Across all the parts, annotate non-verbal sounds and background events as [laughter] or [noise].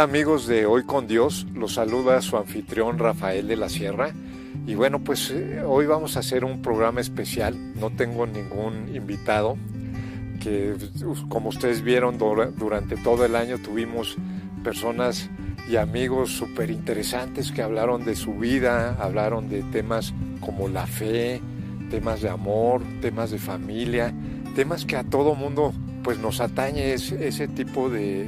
Amigos de Hoy con Dios, los saluda su anfitrión Rafael de la Sierra. Y bueno pues eh, hoy vamos a hacer un programa especial, no tengo ningún invitado, que como ustedes vieron durante todo el año tuvimos personas y amigos súper interesantes que hablaron de su vida, hablaron de temas como la fe, temas de amor, temas de familia, temas que a todo mundo pues nos atañe ese, tipo de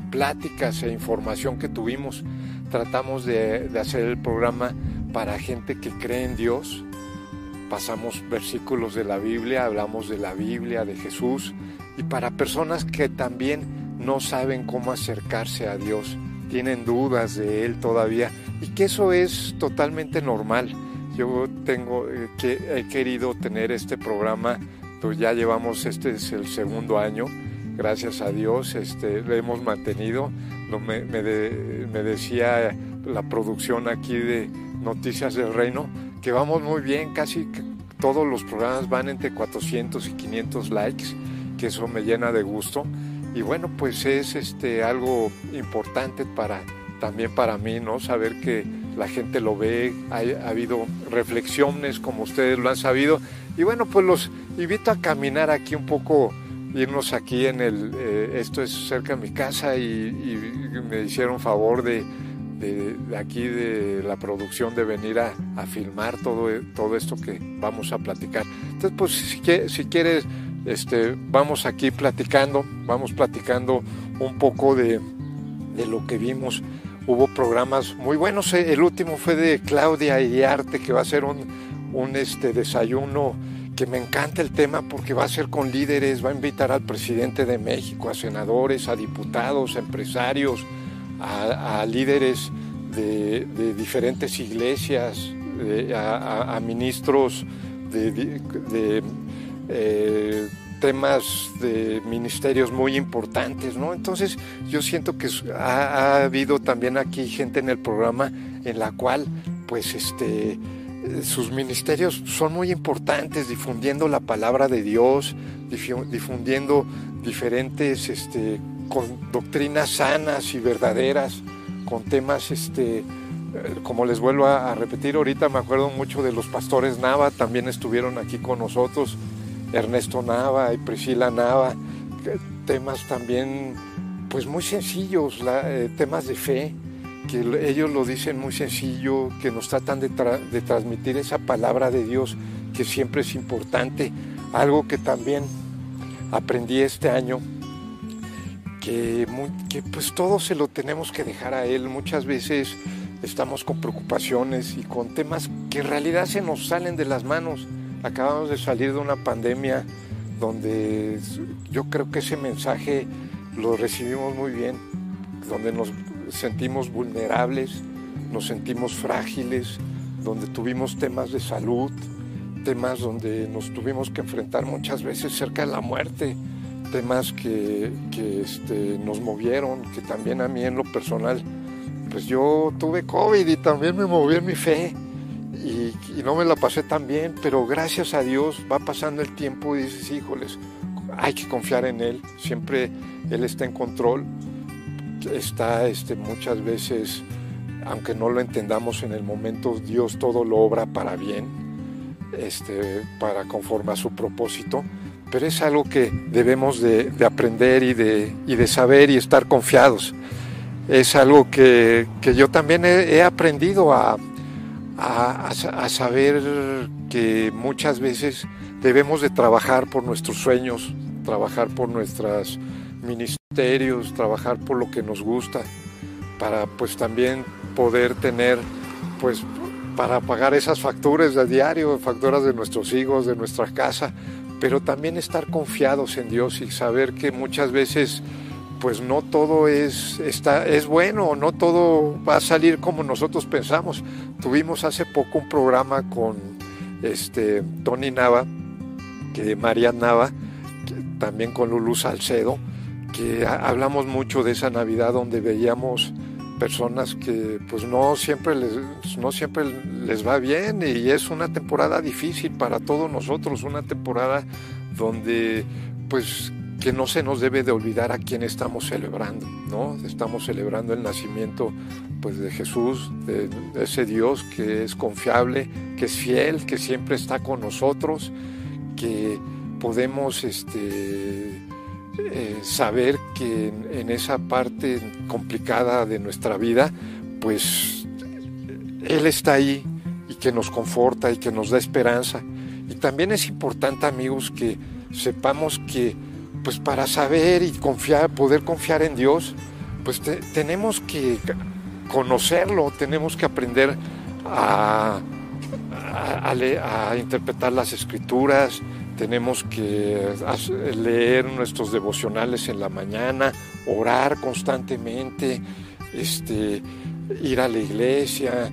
pláticas e información que tuvimos. Tratamos de, hacer el programa para gente que cree en Dios. Pasamos versículos de la Biblia, hablamos de la Biblia, de Jesús, y para personas que también no saben cómo acercarse a Dios, tienen dudas de Él todavía, y que eso es totalmente normal. Yo tengo eh, que he querido tener este programa, pues ya llevamos este es el segundo año gracias a Dios, este, lo hemos mantenido. me, decía la producción aquí de Noticias del Reino que vamos muy bien, casi todos los programas van entre 400 y 500 likes, que eso me llena de gusto. Y bueno, pues es este, algo importante para, también para mí, ¿no? Saber que la gente lo ve, ha, ha habido reflexiones como ustedes lo han sabido. Y bueno, pues los invito a caminar aquí un poco irnos aquí en el, eh, esto es cerca de mi casa y, me hicieron favor de, de, aquí de la producción de venir a, a, filmar todo, todo esto que vamos a platicar. Entonces, pues si, si quieres, este, vamos aquí platicando, vamos platicando un poco de, de lo que vimos. Hubo programas muy buenos, el último fue de Claudia Iriarte, que va a ser un, un este, desayuno me encanta el tema porque va a ser con líderes, va a invitar al presidente de México, a senadores, a diputados, a empresarios, a, líderes de, diferentes iglesias, a, ministros de, eh, temas de ministerios muy importantes, ¿no? Entonces yo siento que ha habido también aquí gente en el programa en la cual pues este sus ministerios son muy importantes, difundiendo la palabra de Dios, difundiendo diferentes este, doctrinas sanas y verdaderas, con temas, este, eh, como les vuelvo a, repetir ahorita, me acuerdo mucho de los pastores Nava, también estuvieron aquí con nosotros, Ernesto Nava y Priscila Nava, temas también pues muy sencillos, eh, temas de fe, que ellos lo dicen muy sencillo, que nos tratan de, transmitir esa palabra de Dios que siempre es importante. Algo que también aprendí este año, que, pues todo se lo tenemos que dejar a Él. Muchas veces estamos con preocupaciones y con temas que en realidad se nos salen de las manos. Acabamos de salir de una pandemia donde yo creo que ese mensaje lo recibimos muy bien, donde nos sentimos vulnerables, nos sentimos frágiles, donde tuvimos temas de salud, temas donde nos tuvimos que enfrentar muchas veces cerca de la muerte, temas que, este, nos movieron, que también a mí en lo personal, pues yo tuve COVID y también me movió en mi fe y, y, no me la pasé tan bien, pero gracias a Dios va pasando el tiempo y dices, híjoles, hay que confiar en Él, siempre Él está en control está este, muchas veces, aunque no lo entendamos en el momento, Dios todo lo obra para bien, este, para conforme a su propósito, pero es algo que debemos de, aprender y de, y de, saber y estar confiados. Es algo que, yo también he, aprendido a, a, saber que muchas veces debemos de trabajar por nuestros sueños, trabajar por nuestras ministerios, trabajar por lo que nos gusta, para pues también poder tener pues para pagar esas facturas de diario, facturas de nuestros hijos, de nuestra casa, pero también estar confiados en Dios y saber que muchas veces pues no todo es, está, es bueno, no todo va a salir como nosotros pensamos. Tuvimos hace poco un programa con este, Tony Nava, que María Nava, también con Lulu Salcedo, que hablamos mucho de esa Navidad donde veíamos personas que pues no siempre les, no siempre les va bien y es una temporada difícil para todos nosotros, una temporada donde pues que no se nos debe de olvidar a quién estamos celebrando, ¿no? Estamos celebrando el nacimiento pues de Jesús, de, ese Dios que es confiable, que es fiel, que siempre está con nosotros, que podemos este, eh, saber que en, esa parte complicada de nuestra vida, pues Él está ahí y que nos conforta y que nos da esperanza. Y también es importante, amigos, que sepamos que pues para saber y confiar, poder confiar en Dios, pues tenemos que conocerlo, tenemos que aprender a, a, interpretar las escrituras, tenemos que leer nuestros devocionales en la mañana, orar constantemente, este, ir a la iglesia,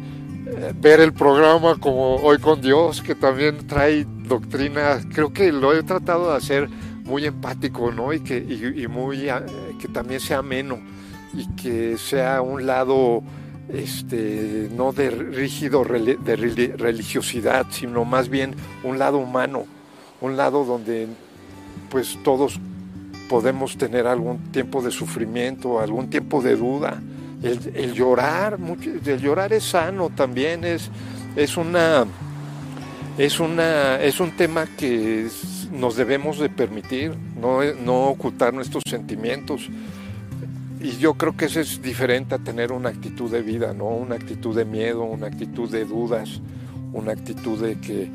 eh, ver el programa como Hoy con Dios, que también trae doctrina, creo que lo he tratado de hacer muy empático, ¿no? Y que, y, muy, que también sea ameno y que sea un lado, este, no de rígido religiosidad, sino más bien un lado humano, un lado donde pues todos podemos tener algún tiempo de sufrimiento, algún tiempo de duda. El, llorar, el llorar es sano también, es, es una es una es un tema que nos debemos de permitir, no, no ocultar nuestros sentimientos. Y yo creo que eso es diferente a tener una actitud de vida, ¿no? Una actitud de miedo, una actitud de dudas, una actitud de que,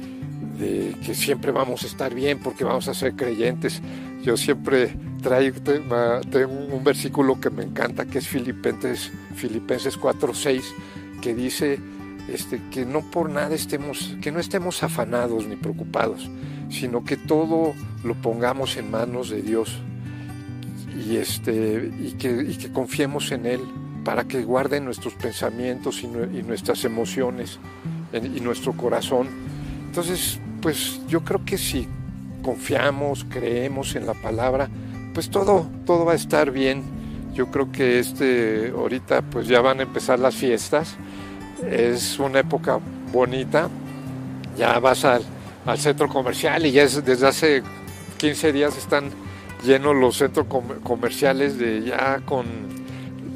de que siempre vamos a estar bien porque vamos a ser creyentes. Yo siempre traigo tengo un versículo que me encanta, que es Filipenses, Filipenses 4.6, que dice este, que no por nada estemos, que no estemos afanados ni preocupados, sino que todo lo pongamos en manos de Dios y, este, y, que, confiemos en Él para que guarde nuestros pensamientos y, nuestras emociones y nuestro corazón. Entonces, pues yo creo que si confiamos, creemos en la palabra, pues todo, todo va a estar bien. Yo creo que este, ahorita pues ya van a empezar las fiestas, es una época bonita, ya vas al, al centro comercial y ya desde hace 15 días están llenos los centros comerciales de ya con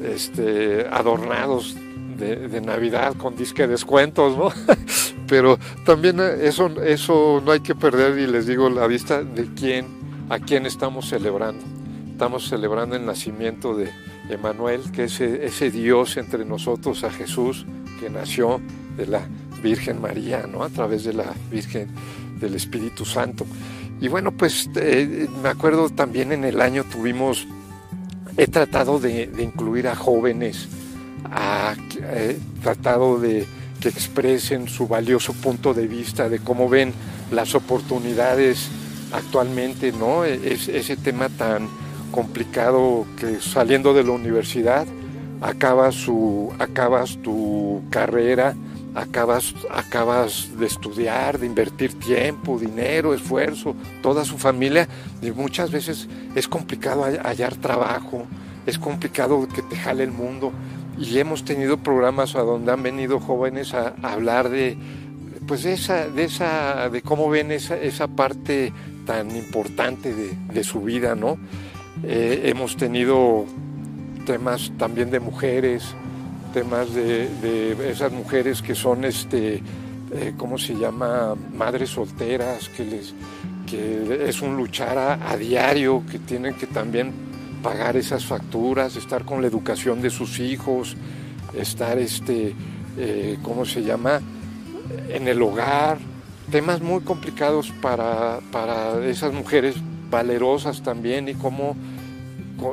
este, adornados de, Navidad con disque descuentos, ¿no? [laughs] Pero también eso, eso no hay que perder y les digo la vista de quién, a quién estamos celebrando. Estamos celebrando el nacimiento de Emanuel, que es ese Dios entre nosotros, a Jesús, que nació de la Virgen María, ¿no? A través de la Virgen del Espíritu Santo. Y bueno, pues eh, me acuerdo también en el año tuvimos, he tratado de, incluir a jóvenes, he eh, tratado de que expresen su valioso punto de vista de cómo ven las oportunidades actualmente, ¿no? E, es, ese tema tan complicado que saliendo de la universidad acabas, su, acabas tu carrera acabas, acabas de estudiar, de invertir tiempo, dinero, esfuerzo, toda su familia, y muchas veces es complicado hallar trabajo, es complicado que te jale el mundo. Y hemos tenido programas a donde han venido jóvenes a, hablar de, pues de esa, de esa, de cómo ven esa, esa parte tan importante de, su vida, ¿no? Eh, hemos tenido temas también de mujeres, temas de, esas mujeres que son, este, eh, ¿cómo se llama? Madres solteras, que, les, que es un luchar a, diario, que tienen que también pagar esas facturas, estar con la educación de sus hijos, estar, este, eh, ¿cómo se llama? En el hogar, temas muy complicados para, para esas mujeres valerosas también y cómo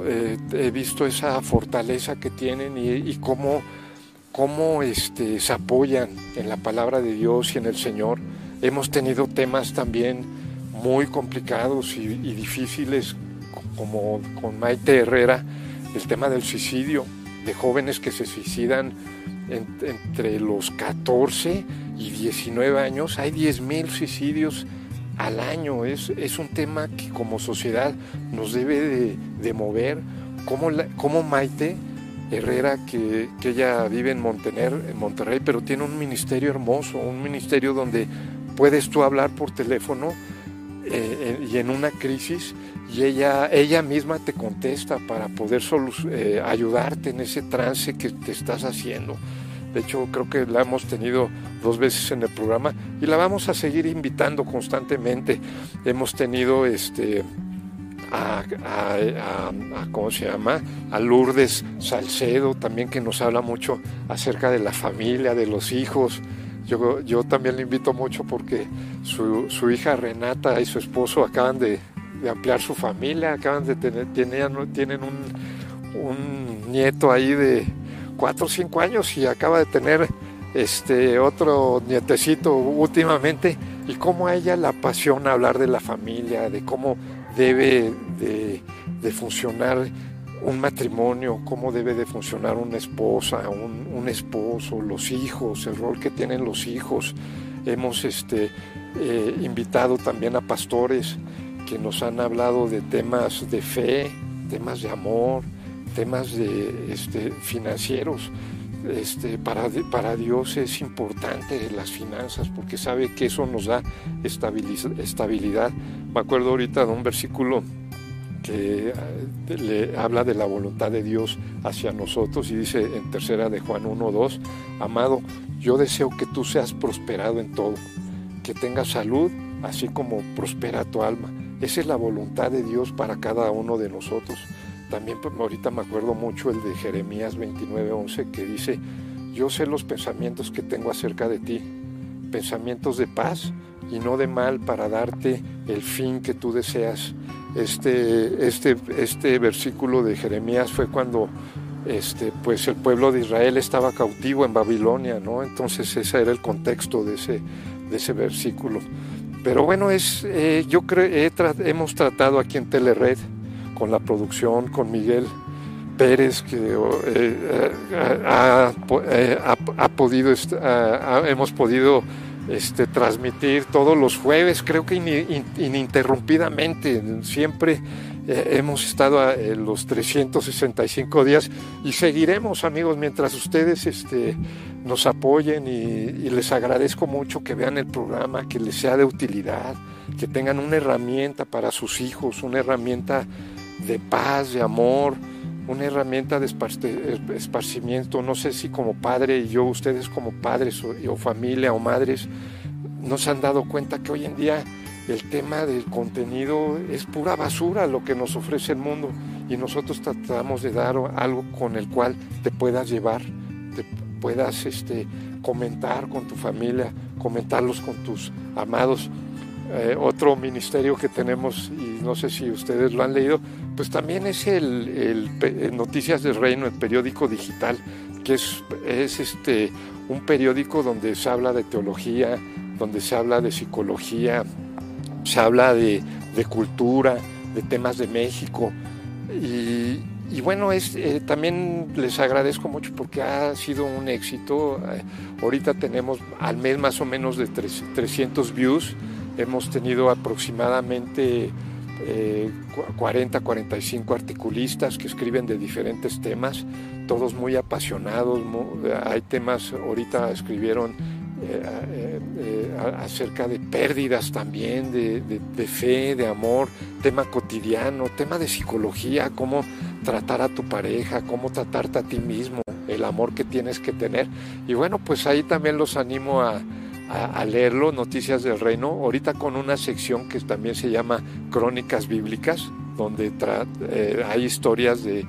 eh, he visto esa fortaleza que tienen y, cómo, cómo este, se apoyan en la palabra de Dios y en el Señor. Hemos tenido temas también muy complicados y, difíciles, como con Maite Herrera, el tema del suicidio, de jóvenes que se suicidan entre los 14 y 19 años. Hay 10.000 suicidios al año. Es, es un tema que como sociedad nos debe de, mover. Como, como Maite Herrera, que, ella vive en, en Monterrey, pero tiene un ministerio hermoso, un ministerio donde puedes tú hablar por teléfono eh, y en una crisis y ella, ella misma te contesta para poder eh, ayudarte en ese trance que te estás haciendo. De hecho, creo que la hemos tenido dos veces en el programa y la vamos a seguir invitando constantemente. Hemos tenido este, a, ¿cómo se llama? A Lourdes Salcedo también que nos habla mucho acerca de la familia, de los hijos. Yo, yo también le invito mucho porque su, su hija Renata y su esposo acaban de, ampliar su familia, acaban de tener, tienen, tienen un, un, nieto ahí de 4 o 5 años y acaba de tener este otro nietecito últimamente. Y cómo a ella la apasiona hablar de la familia, de cómo debe de, de funcionar un matrimonio, cómo debe de funcionar una esposa, un, un, esposo, los hijos, el rol que tienen los hijos. Hemos este, eh, invitado también a pastores que nos han hablado de temas de fe, temas de amor, temas de este, financieros. Este, para, para Dios es importante las finanzas porque sabe que eso nos da estabilidad. Me acuerdo ahorita de un versículo que eh, le habla de la voluntad de Dios hacia nosotros y dice en tercera de Juan 1.2, amado, yo deseo que tú seas prosperado en todo, que tengas salud, así como prospera tu alma. Esa es la voluntad de Dios para cada uno de nosotros. También pues, ahorita me acuerdo mucho el de Jeremías 29:11 que dice, yo sé los pensamientos que tengo acerca de ti, pensamientos de paz y no de mal para darte el fin que tú deseas. Este, este, este versículo de Jeremías fue cuando este, pues el pueblo de Israel estaba cautivo en Babilonia, ¿no? Entonces ese era el contexto de ese, de ese versículo. Pero bueno, es, eh, yo creo, hemos tratado aquí en Telered con la producción, con Miguel Pérez, que eh, ha, podido, hemos podido este, transmitir todos los jueves, creo que ininterrumpidamente, siempre eh, hemos estado en los 365 días y seguiremos amigos mientras ustedes este, nos apoyen y, les agradezco mucho que vean el programa, que les sea de utilidad, que tengan una herramienta para sus hijos, una herramienta de paz, de amor, una herramienta de esparcimiento. No sé si como padre y yo, ustedes como padres o, familia o madres, nos han dado cuenta que hoy en día el tema del contenido es pura basura lo que nos ofrece el mundo y nosotros tratamos de dar algo con el cual te puedas llevar, te puedas este, comentar con tu familia, comentarlos con tus amados. Eh, otro ministerio que tenemos, y no sé si ustedes lo han leído, pues también es el, Noticias del Reino, el periódico digital, que es, es este, un periódico donde se habla de teología, donde se habla de psicología, se habla de, cultura, de temas de México. Y, bueno, es, eh, también les agradezco mucho porque ha sido un éxito. Eh, ahorita tenemos al mes más o menos de 300 views. Hemos tenido aproximadamente 40, eh, 45 articulistas que escriben de diferentes temas, todos muy apasionados. hay temas, ahorita escribieron eh, eh, acerca de pérdidas también, de, fe, de amor, tema cotidiano, tema de psicología, cómo tratar a tu pareja, cómo tratarte a ti mismo, el amor que tienes que tener. Y bueno, pues ahí también los animo a, leerlo, Noticias del Reino, ahorita con una sección que también se llama Crónicas Bíblicas, donde hay historias de,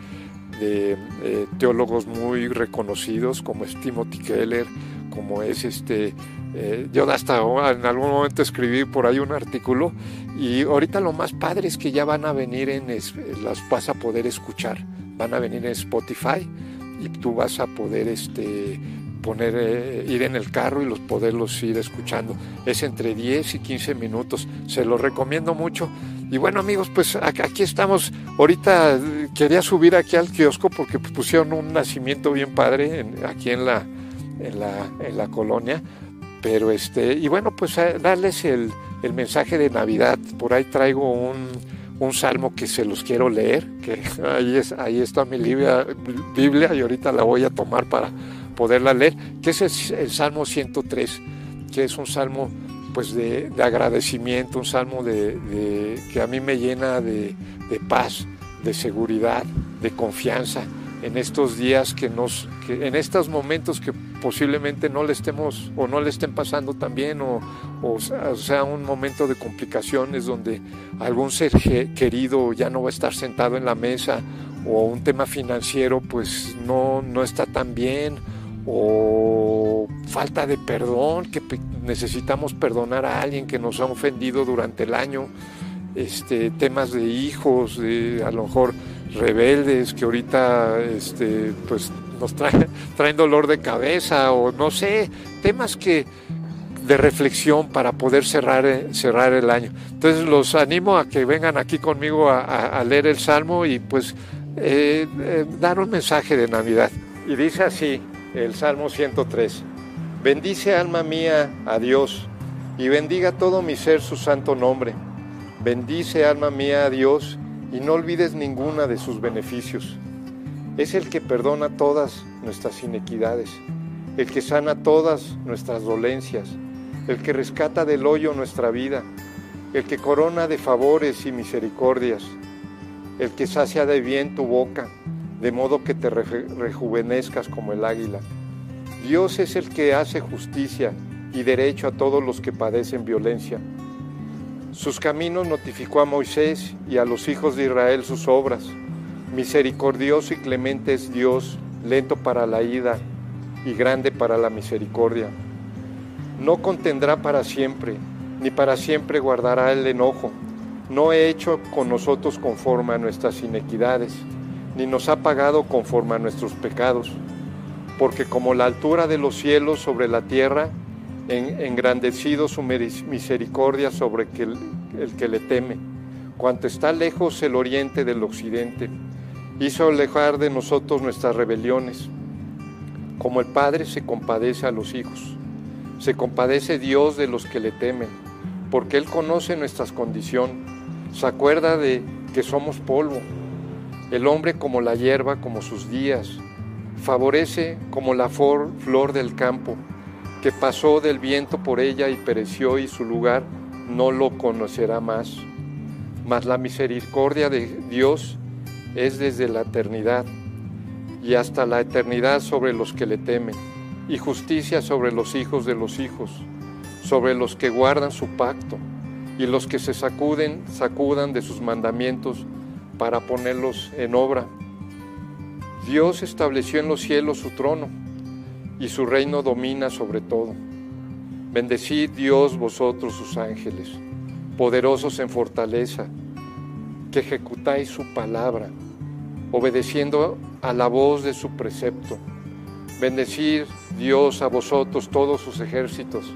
teólogos muy reconocidos como es Timothy Keller, como es este, eh, yo hasta en algún momento escribí por ahí un artículo y ahorita lo más padre es que ya van a venir en, las vas a poder escuchar, van a venir en Spotify y tú vas a poder este, poner, eh, ir en el carro y los poderlos ir escuchando. Es entre 10 y 15 minutos, se lo recomiendo mucho. Y bueno amigos, pues aquí estamos. Ahorita quería subir aquí al kiosco porque pusieron un nacimiento bien padre aquí en la, en la, en la colonia. Pero este, y bueno, pues eh, darles el, el, mensaje de Navidad. Por ahí traigo un, un, salmo que se los quiero leer, que [laughs] ahí, es, ahí está mi Biblia, Biblia y ahorita la voy a tomar para poderla leer, que es el, Salmo 103, que es un salmo pues de, agradecimiento, un salmo de, que a mí me llena de, paz, de seguridad, de confianza en estos días que nos, en estos momentos que posiblemente no le estemos o no le estén pasando también o, o, sea un momento de complicaciones donde algún ser querido ya no va a estar sentado en la mesa o un tema financiero pues no, no está tan bien o falta de perdón, que necesitamos perdonar a alguien que nos ha ofendido durante el año, este, temas de hijos, de a lo mejor rebeldes que ahorita este, pues nos traen, [laughs] traen dolor de cabeza o no sé, temas que de reflexión para poder cerrar, cerrar el año. Entonces los animo a que vengan aquí conmigo a, leer el Salmo y pues eh, eh, dar un mensaje de Navidad. Y dice así, el Salmo 103. Bendice alma mía a Dios y bendiga todo mi ser su santo nombre. Bendice alma mía a Dios y no olvides ninguna de sus beneficios. Es el que perdona todas nuestras inequidades, el que sana todas nuestras dolencias, el que rescata del hoyo nuestra vida, el que corona de favores y misericordias, el que sacia de bien tu boca, de modo que te rejuvenezcas como el águila. Dios es el que hace justicia y derecho a todos los que padecen violencia. Sus caminos notificó a Moisés y a los hijos de Israel sus obras. Misericordioso y clemente es Dios, lento para la ida y grande para la misericordia. No contendrá para siempre, ni para siempre guardará el enojo. No he hecho con nosotros conforme a nuestras inequidades ni nos ha pagado conforme a nuestros pecados, porque como la altura de los cielos sobre la tierra, en, engrandecido su misericordia sobre el, el que le teme, cuanto está lejos el oriente del occidente, hizo alejar de nosotros nuestras rebeliones. Como el Padre se compadece a los hijos, se compadece Dios de los que le temen, porque Él conoce nuestras condición, se acuerda de que somos polvo el hombre como la hierba, como sus días, favorece como la flor del campo, que pasó del viento por ella y pereció y su lugar no lo conocerá más. Mas la misericordia de Dios es desde la eternidad y hasta la eternidad sobre los que le temen, y justicia sobre los hijos de los hijos, sobre los que guardan su pacto, y los que se sacuden, sacudan de sus mandamientos, para ponerlos en obra. Dios estableció en los cielos su trono y su reino domina sobre todo. Bendecid Dios vosotros sus ángeles, poderosos en fortaleza, que ejecutáis su palabra, obedeciendo a la voz de su precepto. Bendecid Dios a vosotros todos sus ejércitos,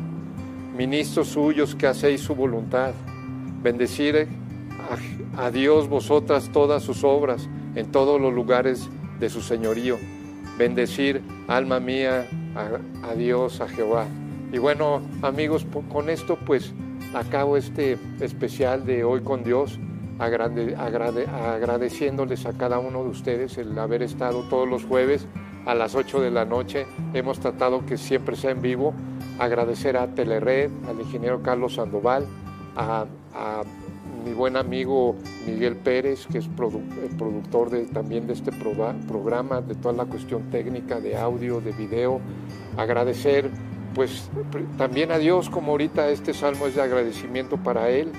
ministros suyos que hacéis su voluntad. Bendecid a Dios vosotras todas sus obras en todos los lugares de su señorío. Bendecir, alma mía, a, Dios, a Jehová. Y bueno, amigos, con esto pues acabo este especial de hoy con Dios, agradeciéndoles a cada uno de ustedes el haber estado todos los jueves a las 8 de la noche. Hemos tratado que siempre sea en vivo. Agradecer a Telered, al ingeniero Carlos Sandoval, a mi buen amigo Miguel Pérez, que es productor de, también de este programa, de toda la cuestión técnica de audio, de video. Agradecer pues también a Dios, como ahorita este salmo es de agradecimiento para Él.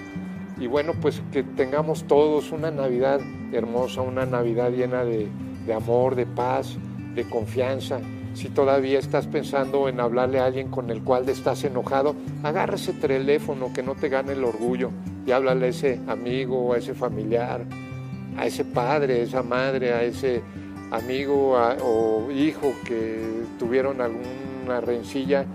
Y bueno, pues que tengamos todos una Navidad hermosa, una Navidad llena de, de amor, de paz, de confianza. Si todavía estás pensando en hablarle a alguien con el cual estás enojado, agarra ese teléfono que no te gane el orgullo y háblale a ese amigo, a ese familiar, a ese padre, a esa madre, a ese amigo o hijo que tuvieron alguna rencilla.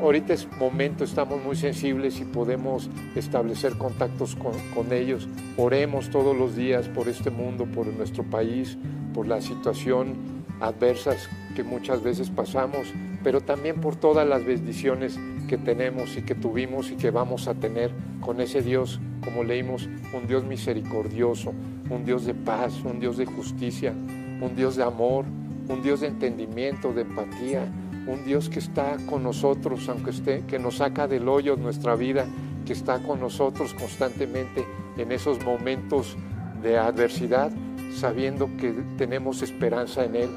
Ahorita es momento, estamos muy sensibles y podemos establecer contactos con, con ellos. Oremos todos los días por este mundo, por nuestro país, por la situación adversas que muchas veces pasamos, pero también por todas las bendiciones que tenemos y que tuvimos y que vamos a tener con ese Dios, como leímos, un Dios misericordioso, un Dios de paz, un Dios de justicia, un Dios de amor, un Dios de entendimiento, de empatía, un Dios que está con nosotros, aunque esté, que nos saca del hoyo nuestra vida, que está con nosotros constantemente en esos momentos de adversidad, sabiendo que tenemos esperanza en Él.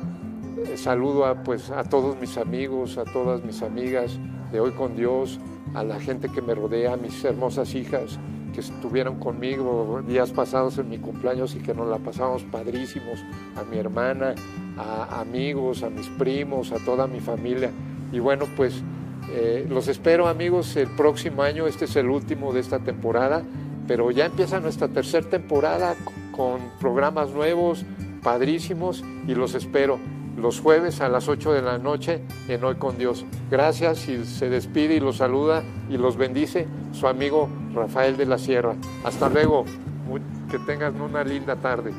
Eh, saludo a, pues, a todos mis amigos, a todas mis amigas de Hoy con Dios, a la gente que me rodea, a mis hermosas hijas que estuvieron conmigo días pasados en mi cumpleaños y que nos la pasamos padrísimos, a mi hermana, a amigos, a mis primos, a toda mi familia. Y bueno, pues eh, los espero amigos el próximo año, este es el último de esta temporada, pero ya empieza nuestra tercera temporada con programas nuevos, padrísimos, y los espero los jueves a las 8 de la noche en Hoy con Dios. Gracias y se despide y los saluda y los bendice su amigo Rafael de la Sierra. Hasta luego, que tengan una linda tarde.